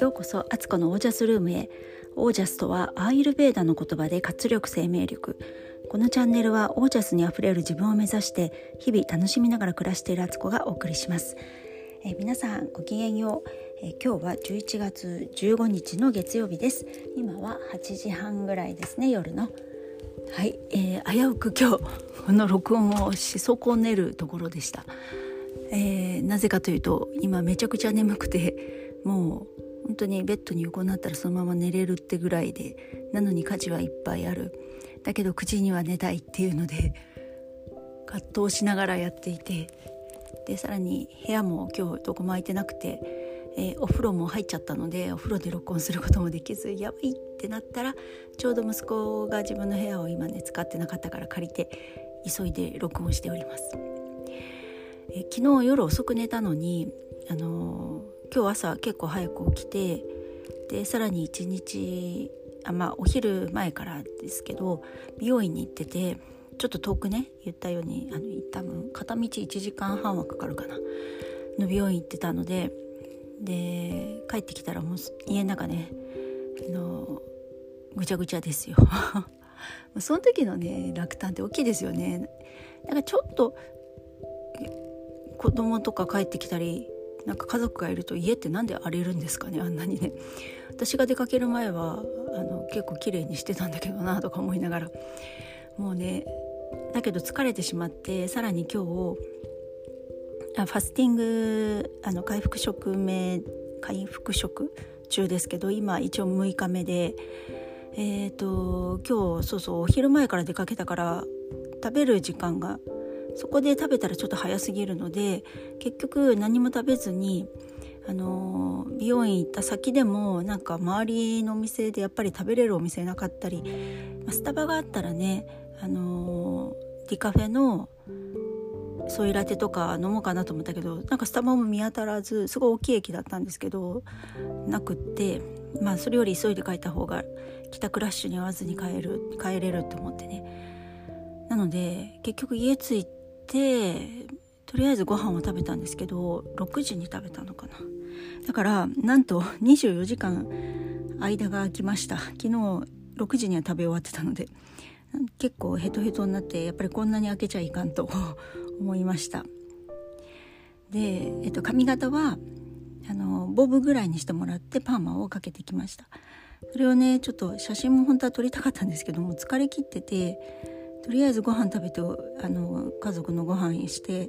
ようこそアツコのオージャスルームへ。オージャスとはアーユルベーダの言葉で活力生命力。このチャンネルはオージャスにあふれる自分を目指して日々楽しみながら暮らしているアツコがお送りします、え、皆さんごきげんよう、え、今日は11月15日の月曜日です。今は8時半ぐらいですね夜の。はい、えー、危うく今日この録音をし損ねるところでした、えー、なぜかというと今めちゃくちゃ眠くてもう本当にベッドに横になったらそのまま寝れるってぐらいでなのに家事はいっぱいある。だけど9時には寝たいっていうので葛藤しながらやっていてでさらに部屋も今日どこも空いてなくて、えー、お風呂も入っちゃったのでお風呂で録音することもできずやばいってなったらちょうど息子が自分の部屋を今ね使ってなかったから借りて急いで録音しております。えー、昨日夜遅く寝たのにあのー今日朝結構早く起きてでさらに一日あまあお昼前からですけど美容院に行っててちょっと遠くね言ったようにあの多分片道1時間半はかかるかなの美容院行ってたのでで帰ってきたらもう家の中ねあのぐちゃぐちゃですよ。その時のね落胆って大きいですよね。だかちょっと子供とか帰ってきたりなんか家族がいると家って何で荒れるんですかねあんなにね。私が出かける前はあの結構綺麗にしてたんだけどなとか思いながら。もうねだけど疲れてしまってさらに今日ファスティングあの回復食目回復食中ですけど今一応6日目でえっ、ー、と今日そうそうお昼前から出かけたから食べる時間がそこで食べたらちょっと早すぎるので結局何も食べずにあの美容院行った先でもなんか周りのお店でやっぱり食べれるお店なかったり、スタバがあったらねあのディカフェのソイラテとか飲もうかなと思ったけどなんかスタバも見当たらずすごい大きい駅だったんですけどなくってまあそれより急いで帰った方が帰宅ラッシュに合わずに帰る帰れると思ってね。なので結局家着いてとりあえずご飯を食べたんですけど6時に食べたのかな。だからなんと24時間間が空きました。昨日6時には食べ終わってたので結構ヘトヘトになってやっぱりこんなに開けちゃいかんと思いました。で、えっと、髪型はあのボブぐらいにしてもらってパーマをかけてきました。それをねちょっと写真も本当は撮りたかったんですけども疲れ切っててとりあえずご飯食べてあの家族のご飯にして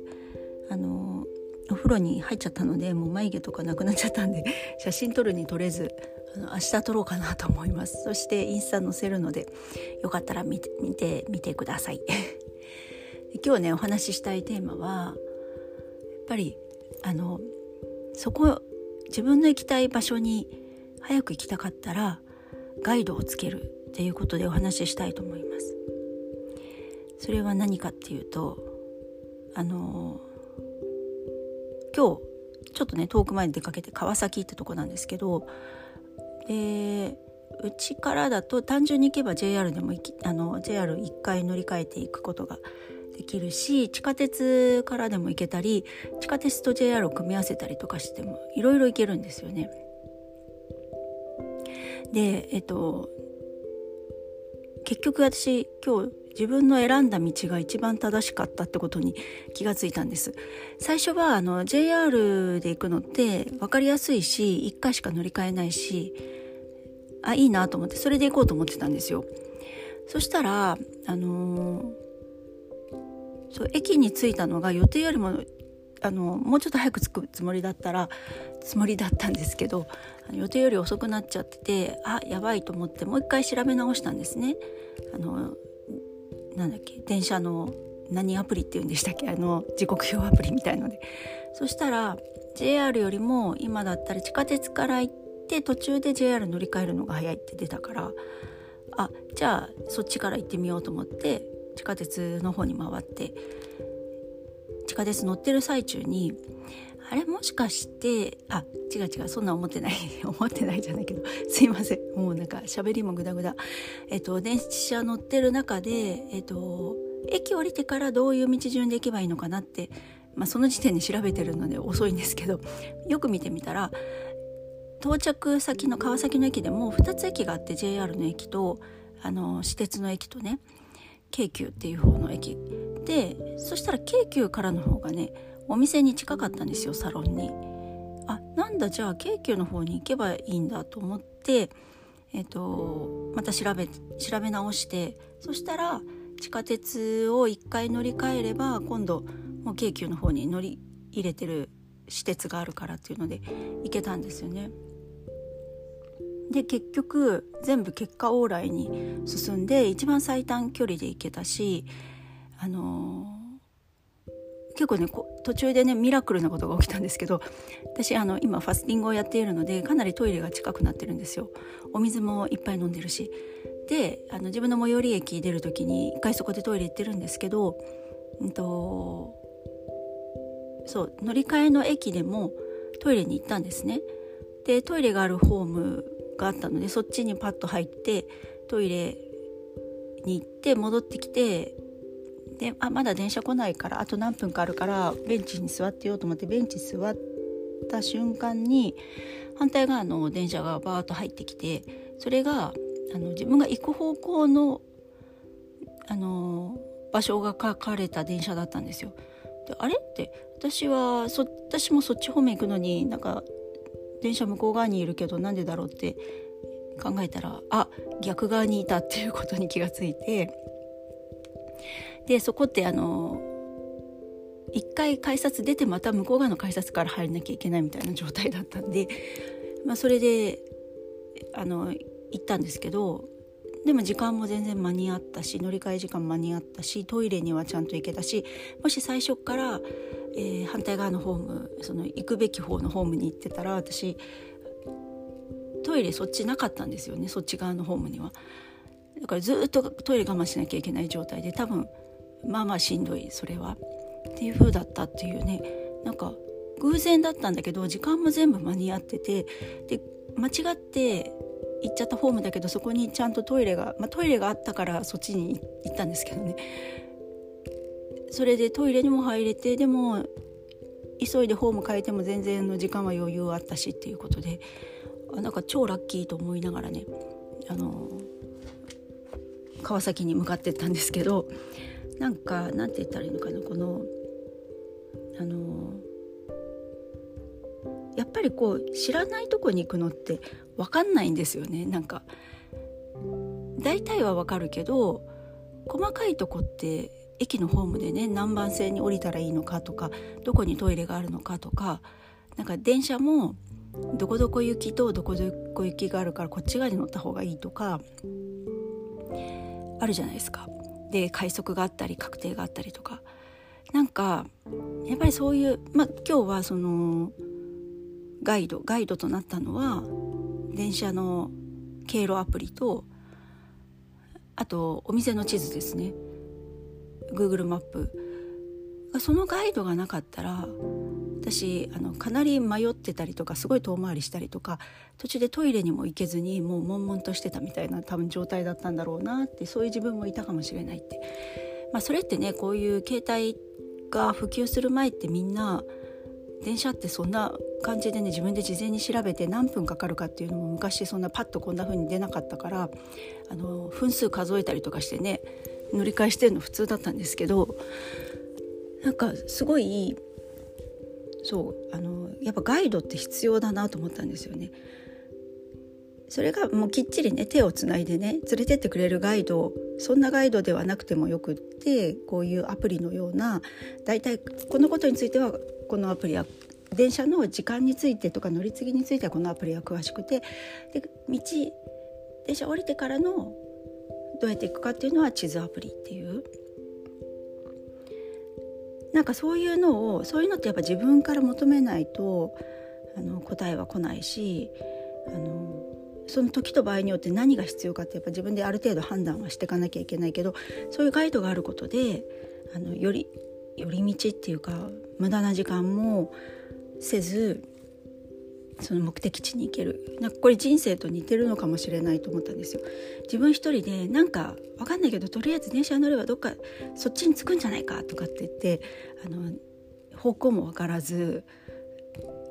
あのお風呂に入っちゃったのでもう眉毛とかなくなっちゃったんで 写真撮るに撮れずあの明日撮ろうかなと思います。そしてインスタ載せるのでよかったら見て見てみてください。今日ねお話ししたいテーマはやっぱりあのそこ自分の行きたい場所に早く行きたかったらガイドをつけるっていうことでお話ししたいと思います。それは何かっていうとあの今日ちょっとね遠く前に出かけて川崎ってとこなんですけどでうちからだと単純に行けば JR でもあの JR1 回乗り換えていくことができるし地下鉄からでも行けたり地下鉄と JR を組み合わせたりとかしてもいろいろ行けるんですよね。でえっと結局私今日自分の選んだ道が一番正しかったってことに気がついたんです最初はあの JR で行くのって分かりやすいし1回しか乗り換えないしあいいなと思ってそれで行こうと思ってたんですよそしたらあのー、そう駅に着いたのが予定よりもあのもうちょっと早く着くつもりだったらつもりだったんですけど予定より遅くなっちゃっててあやばいと思ってもう一回調べ直したんですね。あのなんだっけ電車の何アプリって言うんでしたっけあの時刻表アプリみたいのでそしたら JR よりも今だったら地下鉄から行って途中で JR 乗り換えるのが早いって出たからあじゃあそっちから行ってみようと思って地下鉄の方に回って地下鉄乗ってる最中にあれもしかしてあ違う違うそんな思ってない 思ってないじゃないけどすいません。もうなんか喋りもグダグダ。えっと電車乗ってる中でえっと駅降りてからどういう道順で行けばいいのかなってまあ、その時点で調べてるので遅いんですけどよく見てみたら到着先の川崎の駅でも2つ駅があって JR の駅とあの私鉄の駅とね京急っていう方の駅でそしたら京急からの方がねお店に近かったんですよサロンに。あなんだじゃあ京急の方に行けばいいんだと思って、えーと、また調べ調べ直してそしたら地下鉄を1回乗り換えれば今度もう京急の方に乗り入れてる私鉄があるからっていうので行けたんですよね。で結局全部結果往来に進んで一番最短距離で行けたしあのー、結構ね途中でねミラクルなことが起きたんですけど私あの今ファスティングをやっているのでかなりトイレが近くなってるんですよ。お水もいっぱい飲んでるし。であの自分の最寄り駅出る時に一回そこでトイレ行ってるんですけど、うんとそう乗り換えの駅でもトイレに行ったんですね。でトイレがあるホームがあったのでそっちにパッと入ってトイレに行って戻ってきてであまだ電車来ないからあと何分かあるからベンチに座ってようと思ってベンチ座った瞬間に反対側の電車がバーッと入ってきてそれがあの自分が行く方向のあの場所が書かれた電車だったんですよ。であれ？って私はそ私もそっち方面行くのになんか電車向こう側にいるけどなんでだろうって考えたらあ逆側にいたっていうことに気がついて。でそこってあの一回改札出てまた向こう側の改札から入らなきゃいけないみたいな状態だったんで、まあ、それであの行ったんですけどでも時間も全然間に合ったし乗り換え時間間に合ったしトイレにはちゃんと行けたしもし最初からえー、反対側のホームその行くべき方のホームに行ってたら私トイレそっちなかったんですよねそっち側のホームには。だからずっとトイレ我慢しなきゃいけない状態で多分まあまあしんどいそれは。っていう風だったっていうねなんか偶然だったんだけど時間も全部間に合っててで間違って行っちゃったホームだけどそこにちゃんとトイレが、まあ、トイレがあったからそっちに行ったんですけどねそれでトイレにも入れてでも急いでホーム変えても全然の時間は余裕あったしっていうことであなんか超ラッキーと思いながらねあの川崎に向かってったんですけどなんかなんて言ったらいいのかなこのあのやっぱりこう知らないとこに行くのって分かんないんですよね。なんか大体は分かるけど細かいとこって駅のホームでね何番線に降りたらいいのかとかどこにトイレがあるのかとかなんか電車もどこどこ行きとどこどこ行きがあるからこっち側に乗った方がいいとかあるじゃないですか。で快速があったり確定があったりとかなんかやっぱりそういうまあ今日はそのガイドガイドとなったのは電車の経路アプリとあとお店の地図ですね Google マップそのガイドがなかったら私あのかなり迷ってたりとかすごい遠回りしたりとか途中でトイレにも行けずにもう悶々としてたみたいな多分状態だったんだろうなってそういう自分もいたかもしれないって、まあ、それってねこういう携帯が普及する前ってみんな電車ってそんな感じでね自分で事前に調べて何分かかるかっていうのも昔そんなパッとこんな風に出なかったからあの分数数えたりとかしてね乗り換えしてるの普通だったんですけどなんかすごいそうあのやっぱガイドって必要だなと思ったんですよね。それがもうきっちりね手をつないでね連れてってくれるガイドそんなガイドではなくてもよくってこういうアプリのような大体このことについてはこのアプリは電車の時間についてとか乗り継ぎについてはこのアプリは詳しくてで道電車降りてからのどうやっていくかっていうのは地図アプリっていう。なんかそういうのをそういうのってやっぱ自分から求めないとあの答えは来ないしあのその時と場合によって何が必要かってやっぱ自分である程度判断はしていかなきゃいけないけどそういうガイドがあることであのより寄り道っていうか無駄な時間もせずその目的地に行ける。なんかこれ人生と似てるのかもしれないと思ったんですよ。自分一人でなんかわかんないけどとりあえず電車乗ればどっかそっちに着くんじゃないかとかって言ってあの方向も分からず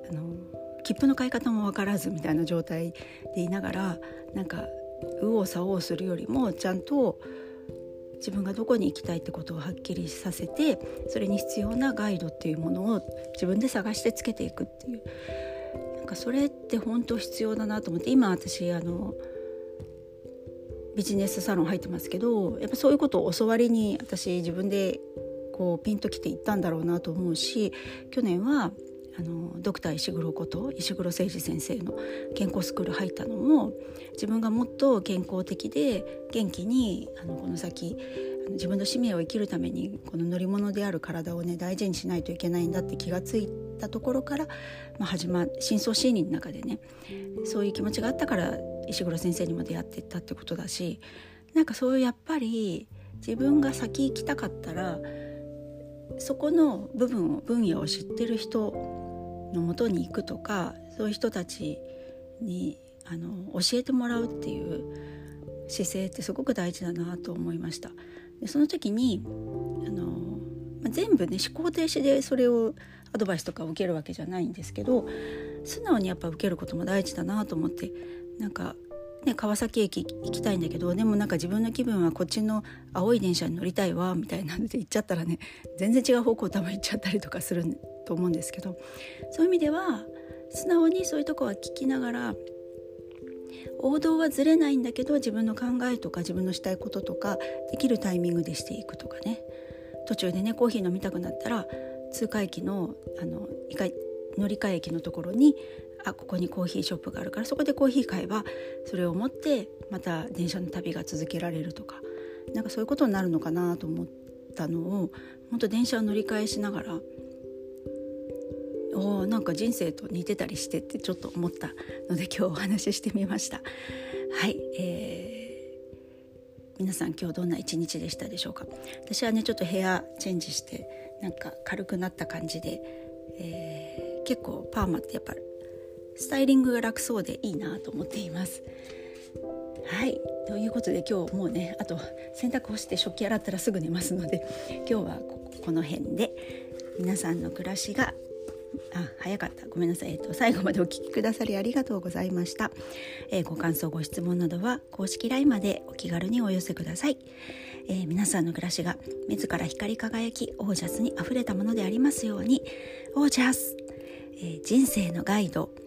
あの切符の買い方も分からずみたいな状態でいながらなんか右往左往するよりもちゃんと自分がどこに行きたいってことをはっきりさせてそれに必要なガイドっていうものを自分で探してつけていくっていう。かそれって本当必要だなと思って今私あのビジネスサロン入ってますけどやっぱそういうことを教わりに私自分でこうピンときていったんだろうなと思うし去年はあのドクター石黒こと石黒誠二先生の健康スクール入ったのも自分がもっと健康的で元気にあのこの先自分の使命を生きるためにこの乗り物である体をね大事にしないといけないんだって気がついてたところから、まあ、始ま深層心理の中でねそういう気持ちがあったから石黒先生にも出会っていったってことだしなんかそういうやっぱり自分が先行きたかったらそこの部分を分野を知ってる人のもとに行くとかそういう人たちにあの教えてもらうっていう姿勢ってすごく大事だなと思いました。でその時にあの、全部ね思考停止でそれをアドバイスとか受けるわけじゃないんですけど素直にやっぱ受けることも大事だなと思ってなんか、ね、川崎駅行きたいんだけどでもなんか自分の気分はこっちの青い電車に乗りたいわみたいなので行っちゃったらね全然違う方向多分行っちゃったりとかすると思うんですけどそういう意味では素直にそういうとこは聞きながら王道はずれないんだけど自分の考えとか自分のしたいこととかできるタイミングでしていくとかね。途中でねコーヒー飲みたくなったら通過駅のあの乗り換え駅のところにあここにコーヒーショップがあるからそこでコーヒー買えばそれを持ってまた電車の旅が続けられるとかなんかそういうことになるのかなと思ったのを本当電車を乗り換えしながらおなんか人生と似てたりしてってちょっと思ったので今日お話ししてみました。はい、えー、皆さん今日どんな一日でしたでしょうか？私はねちょっと部屋チェンジしてなんか軽くなった感じで、えー、結構パーマってやっぱスタイリングが楽そうでいいなと思っています。はい。ということで今日もうねあと洗濯干して食器洗ったらすぐ寝ますので今日はこの辺で皆さんの暮らしがあ早かった。ごめんなさい、えっと、最後までお聞きくださりありがとうございました、えー、ご感想ご質問などは公式 LINE までお気軽にお寄せください、えー、皆さんの暮らしが自ら光り輝きオージャスにあふれたものでありますように。オージャス、えー、人生のガイド。